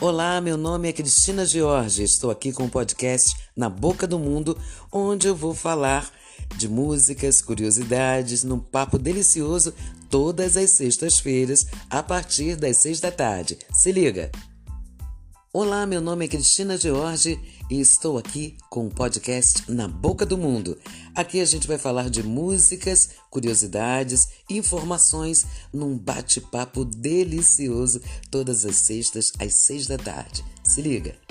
Olá, meu nome é Cristina George. Estou aqui com o podcast Na Boca do Mundo, onde eu vou falar de músicas, curiosidades, num papo delicioso todas as sextas-feiras, a partir das seis da tarde. Se liga! Olá, meu nome é Cristina George e estou aqui com o podcast Na Boca do Mundo. Aqui a gente vai falar de músicas, curiosidades, informações num bate-papo delicioso todas as sextas às seis da tarde. Se liga!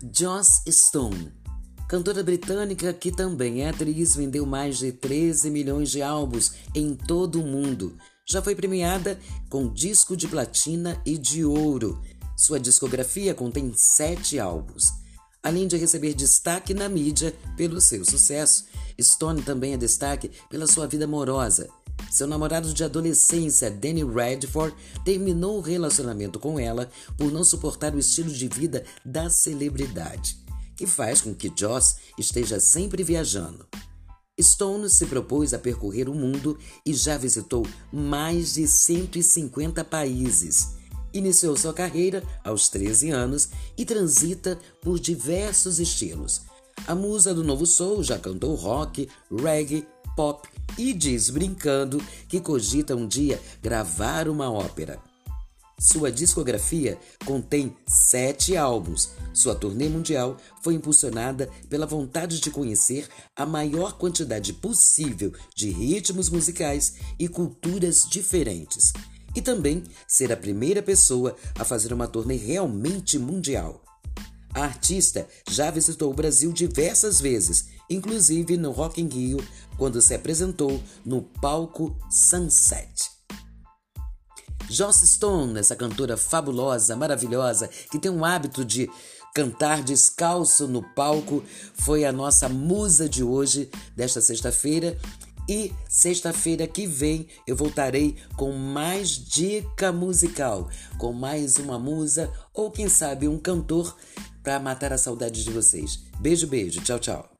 Joss Stone, cantora britânica que também é atriz, vendeu mais de 13 milhões de álbuns em todo o mundo. Já foi premiada com disco de platina e de ouro. Sua discografia contém sete álbuns. Além de receber destaque na mídia pelo seu sucesso, Stone também é destaque pela sua vida amorosa. Seu namorado de adolescência, Danny Radford, terminou o relacionamento com ela por não suportar o estilo de vida da celebridade, que faz com que Joss esteja sempre viajando. Stone se propôs a percorrer o mundo e já visitou mais de 150 países. Iniciou sua carreira aos 13 anos e transita por diversos estilos. A musa do novo soul já cantou rock, reggae, pop e diz brincando que cogita um dia gravar uma ópera. Sua discografia contém sete álbuns. Sua turnê mundial foi impulsionada pela vontade de conhecer a maior quantidade possível de ritmos musicais e culturas diferentes. E também ser a primeira pessoa a fazer uma turnê realmente mundial. A artista já visitou o Brasil diversas vezes, inclusive no Rock in Rio, quando se apresentou no palco Sunset. Joss Stone, essa cantora fabulosa, maravilhosa, que tem um hábito de cantar descalço no palco, foi a nossa musa de hoje, desta sexta-feira. E sexta-feira que vem eu voltarei com mais dica musical, com mais uma musa ou quem sabe um cantor para matar a saudade de vocês. Beijo, beijo. Tchau, tchau.